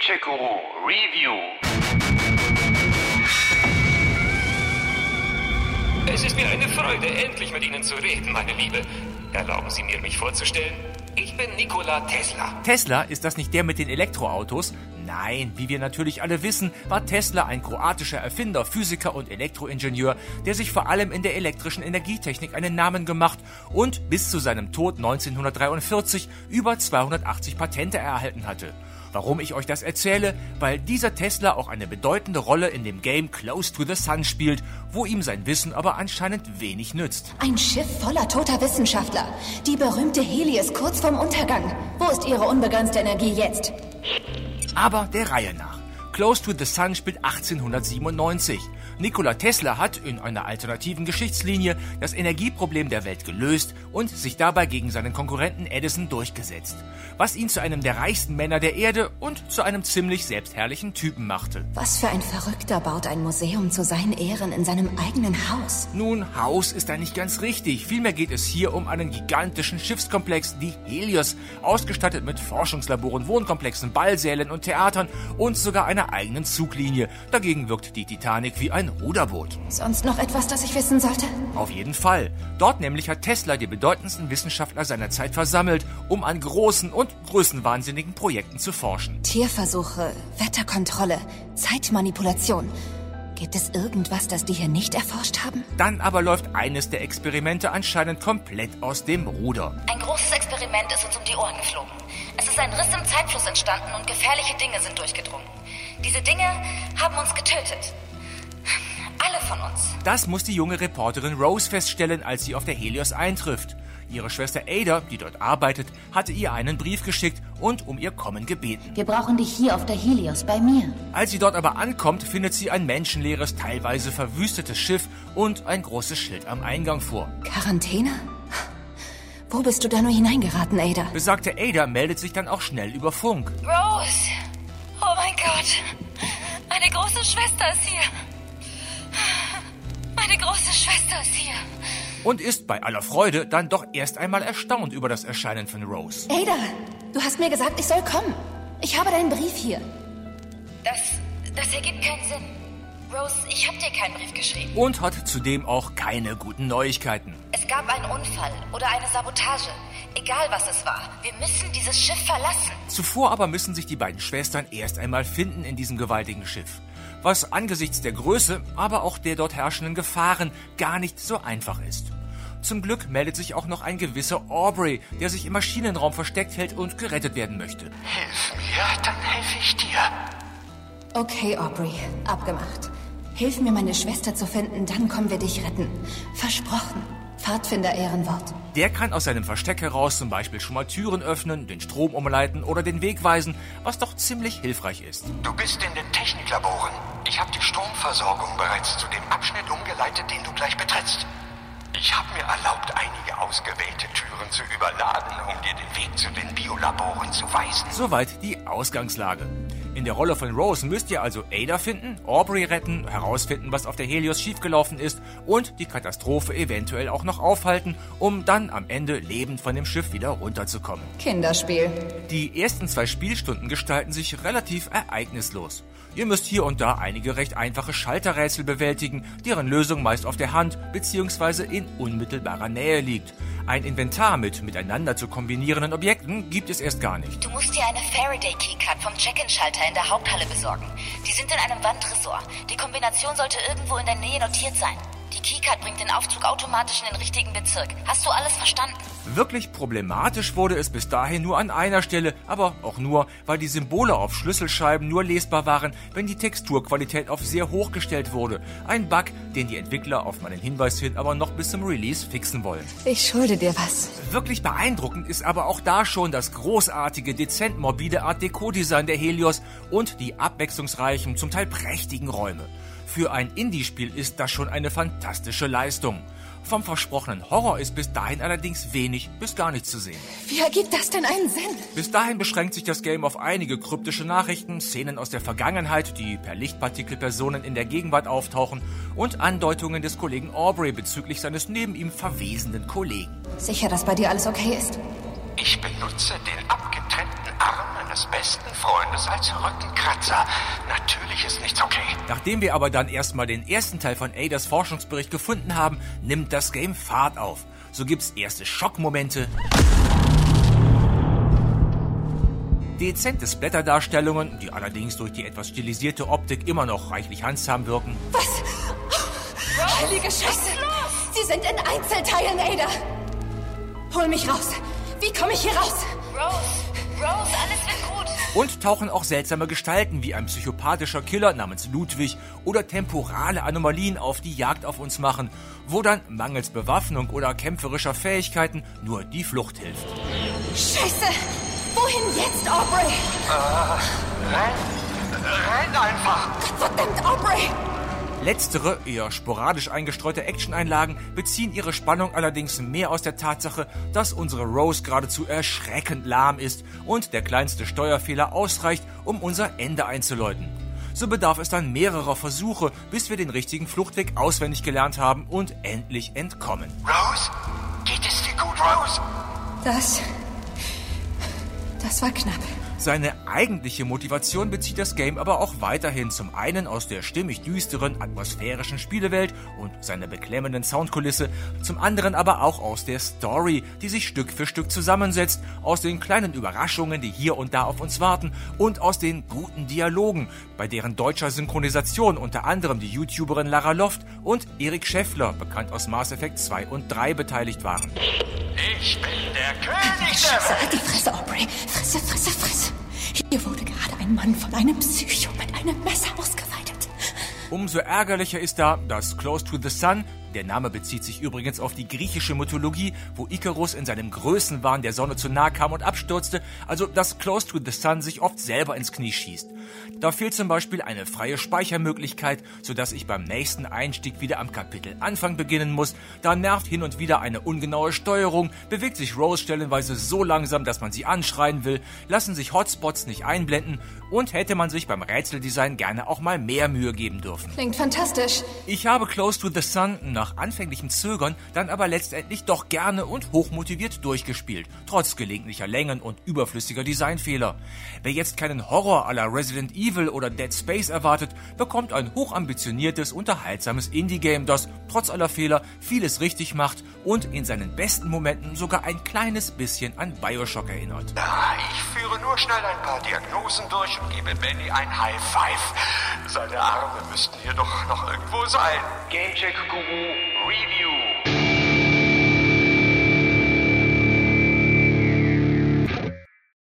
Gadget-Guru Review. Es ist mir eine Freude, endlich mit Ihnen zu reden, meine Liebe. Erlauben Sie mir, mich vorzustellen. Ich bin Nikola Tesla. Tesla, ist das nicht der mit den Elektroautos? Nein, wie wir natürlich alle wissen, war Tesla ein kroatischer Erfinder, Physiker und Elektroingenieur, der sich vor allem in der elektrischen Energietechnik einen Namen gemacht und bis zu seinem Tod 1943 über 280 Patente erhalten hatte. Warum ich euch das erzähle? Weil dieser Tesla auch eine bedeutende Rolle in dem Game Close to the Sun spielt, wo ihm sein Wissen aber anscheinend wenig nützt. Ein Schiff voller toter Wissenschaftler. Die berühmte Helios kurz vorm Untergang. Wo ist ihre unbegrenzte Energie jetzt? Aber der Reihe nach. Close to the Sun spielt 1897. Nikola Tesla hat in einer alternativen Geschichtslinie das Energieproblem der Welt gelöst und sich dabei gegen seinen Konkurrenten Edison durchgesetzt, was ihn zu einem der reichsten Männer der Erde und zu einem ziemlich selbstherrlichen Typen machte. Was für ein Verrückter baut ein Museum zu seinen Ehren in seinem eigenen Haus? Nun, Haus ist da nicht ganz richtig. Vielmehr geht es hier um einen gigantischen Schiffskomplex, die Helios, ausgestattet mit Forschungslaboren, Wohnkomplexen, Ballsälen und Theatern und sogar einer eigenen Zuglinie. Dagegen wirkt die Titanic wie ein Ruderboot. Sonst noch etwas, das ich wissen sollte? Auf jeden Fall. Dort nämlich hat Tesla die bedeutendsten Wissenschaftler seiner Zeit versammelt, um an großen und größenwahnsinnigen Projekten zu forschen. Tierversuche, Wetterkontrolle, Zeitmanipulation. Gibt es irgendwas, das die hier nicht erforscht haben? Dann aber läuft eines der Experimente anscheinend komplett aus dem Ruder. Ein großes Experiment ist uns um die Ohren geflogen. Es ist ein Riss im Zeitfluss entstanden und gefährliche Dinge sind durchgedrungen. Diese Dinge haben uns getötet. Alle von uns. Das muss die junge Reporterin Rose feststellen, als sie auf der Helios eintrifft. Ihre Schwester Ada, die dort arbeitet, hatte ihr einen Brief geschickt und um ihr Kommen gebeten. Wir brauchen dich hier auf der Helios bei mir. Als sie dort aber ankommt, findet sie ein menschenleeres, teilweise verwüstetes Schiff und ein großes Schild am Eingang vor. Quarantäne? Wo bist du da nur hineingeraten, Ada? Besagte Ada meldet sich dann auch schnell über Funk. Rose! Oh mein Gott! Meine große Schwester ist hier! Meine große Schwester ist hier! Und ist bei aller Freude dann doch erst einmal erstaunt über das Erscheinen von Rose. Ada, du hast mir gesagt, ich soll kommen. Ich habe deinen Brief hier. Das, das ergibt keinen Sinn. Rose, ich habe dir keinen Brief geschrieben. Und hat zudem auch keine guten Neuigkeiten. Es gab einen Unfall oder eine Sabotage. Egal was es war, wir müssen dieses Schiff verlassen. Zuvor aber müssen sich die beiden Schwestern erst einmal finden in diesem gewaltigen Schiff. Was angesichts der Größe, aber auch der dort herrschenden Gefahren gar nicht so einfach ist. Zum Glück meldet sich auch noch ein gewisser Aubrey, der sich im Maschinenraum versteckt hält und gerettet werden möchte. Hilf mir, dann helfe ich dir. Okay, Aubrey, abgemacht. Hilf mir, meine Schwester zu finden, dann kommen wir dich retten. Versprochen. Pfadfinder Ehrenwort. Der kann aus seinem Versteck heraus zum Beispiel schon mal Türen öffnen, den Strom umleiten oder den Weg weisen, was doch ziemlich hilfreich ist. Du bist in den Techniklaboren. Ich habe die Stromversorgung bereits zu dem Abschnitt umgeleitet, den du gleich betrittst. Ich habe mir erlaubt, einige ausgewählte Türen zu überladen, um dir den Weg zu den Biolaboren zu weisen. Soweit die Ausgangslage. In der Rolle von Rose müsst ihr also Ada finden, Aubrey retten, herausfinden, was auf der Helios schiefgelaufen ist und die Katastrophe eventuell auch noch aufhalten, um dann am Ende lebend von dem Schiff wieder runterzukommen. Kinderspiel. Die ersten zwei Spielstunden gestalten sich relativ ereignislos. Ihr müsst hier und da einige recht einfache Schalterrätsel bewältigen, deren Lösung meist auf der Hand bzw. in unmittelbarer Nähe liegt. Ein Inventar mit miteinander zu kombinierenden Objekten gibt es erst gar nicht. Du musst dir eine Faraday Keycard vom Check-in-Schalter in der Haupthalle besorgen. Die sind in einem Wandtresor. Die Kombination sollte irgendwo in der Nähe notiert sein. Die Keycard bringt den Aufzug automatisch in den richtigen Bezirk. Hast du alles verstanden? Wirklich problematisch wurde es bis dahin nur an einer Stelle, aber auch nur, weil die Symbole auf Schlüsselscheiben nur lesbar waren, wenn die Texturqualität auf sehr hoch gestellt wurde. Ein Bug, den die Entwickler auf meinen Hinweis hin aber noch bis zum Release fixen wollen. Ich schulde dir was. Wirklich beeindruckend ist aber auch da schon das großartige, dezent morbide Art Deco-Design der Helios und die abwechslungsreichen, zum Teil prächtigen Räume. Für ein Indie-Spiel ist das schon eine fantastische Leistung. Vom versprochenen Horror ist bis dahin allerdings wenig bis gar nichts zu sehen. Wie ergibt das denn einen Sinn? Bis dahin beschränkt sich das Game auf einige kryptische Nachrichten, Szenen aus der Vergangenheit, die per Lichtpartikelpersonen in der Gegenwart auftauchen und Andeutungen des Kollegen Aubrey bezüglich seines neben ihm verwesenden Kollegen. Sicher, dass bei dir alles okay ist? Ich benutze den abgetrennten Arm meines besten Freundes als Rückenkratzer. Natürlich ist nichts okay. Nachdem wir aber dann erstmal den ersten Teil von Adas Forschungsbericht gefunden haben, nimmt das Game Fahrt auf. So gibt's erste Schockmomente, dezente Splatter-Darstellungen, die allerdings durch die etwas stilisierte Optik immer noch reichlich handsam wirken. Was? Heilige Scheiße! Sie sind in Einzelteilen, Ada! Hol mich raus! Wie komme ich hier raus? Rose, Rose, alles. Und tauchen auch seltsame Gestalten wie ein psychopathischer Killer namens Ludwig oder temporale Anomalien auf, die Jagd auf uns machen, wo dann mangels Bewaffnung oder kämpferischer Fähigkeiten nur die Flucht hilft. Scheiße! Wohin jetzt, Aubrey? Renn! Renn einfach! Verdammt, Aubrey! Letztere, eher sporadisch eingestreute Actioneinlagen beziehen ihre Spannung allerdings mehr aus der Tatsache, dass unsere Rose geradezu erschreckend lahm ist und der kleinste Steuerfehler ausreicht, um unser Ende einzuläuten. So bedarf es dann mehrerer Versuche, bis wir den richtigen Fluchtweg auswendig gelernt haben und endlich entkommen. Rose? Geht es dir gut, Rose? Das. Das war knapp. Seine eigentliche Motivation bezieht das Game aber auch weiterhin zum einen aus der stimmig düsteren, atmosphärischen Spielewelt und seiner beklemmenden Soundkulisse, zum anderen aber auch aus der Story, die sich Stück für Stück zusammensetzt, aus den kleinen Überraschungen, die hier und da auf uns warten und aus den guten Dialogen, bei deren deutscher Synchronisation unter anderem die YouTuberin Lara Loft und Erik Scheffler, bekannt aus Mass Effect 2 und 3, beteiligt waren. Ich bin der König der Scheiße, halt die Fresse, Aubrey. Fresse, Fresse, Fresse. Mann von einem Psycho mit einem Messer ausgeweitet. Umso ärgerlicher ist da, dass Close to the Sun, der Name bezieht sich übrigens auf die griechische Mythologie, wo Icarus in seinem Größenwahn der Sonne zu nahe kam und abstürzte, also dass Close to the Sun sich oft selber ins Knie schießt. Da fehlt zum Beispiel eine freie Speichermöglichkeit, sodass ich beim nächsten Einstieg wieder am Kapitel Anfang beginnen muss. Da nervt hin und wieder eine ungenaue Steuerung, bewegt sich Rose stellenweise so langsam, dass man sie anschreien will, lassen sich Hotspots nicht einblenden und hätte man sich beim Rätseldesign gerne auch mal mehr Mühe geben dürfen. Klingt fantastisch. Ich habe Close to the Sun nach anfänglichem Zögern dann aber letztendlich doch gerne und hochmotiviert durchgespielt, trotz gelegentlicher Längen und überflüssiger Designfehler. Wer jetzt keinen Horror aller Resident Evil oder Dead Space erwartet, bekommt ein hochambitioniertes, unterhaltsames Indie-Game, das trotz aller Fehler vieles richtig macht und in seinen besten Momenten sogar ein kleines bisschen an Bioshock erinnert. Ich führe nur schnell ein paar Diagnosen durch und gebe Benny ein High Five. Seine Arme müssten hier doch noch irgendwo sein. Gamecheck Guru Review.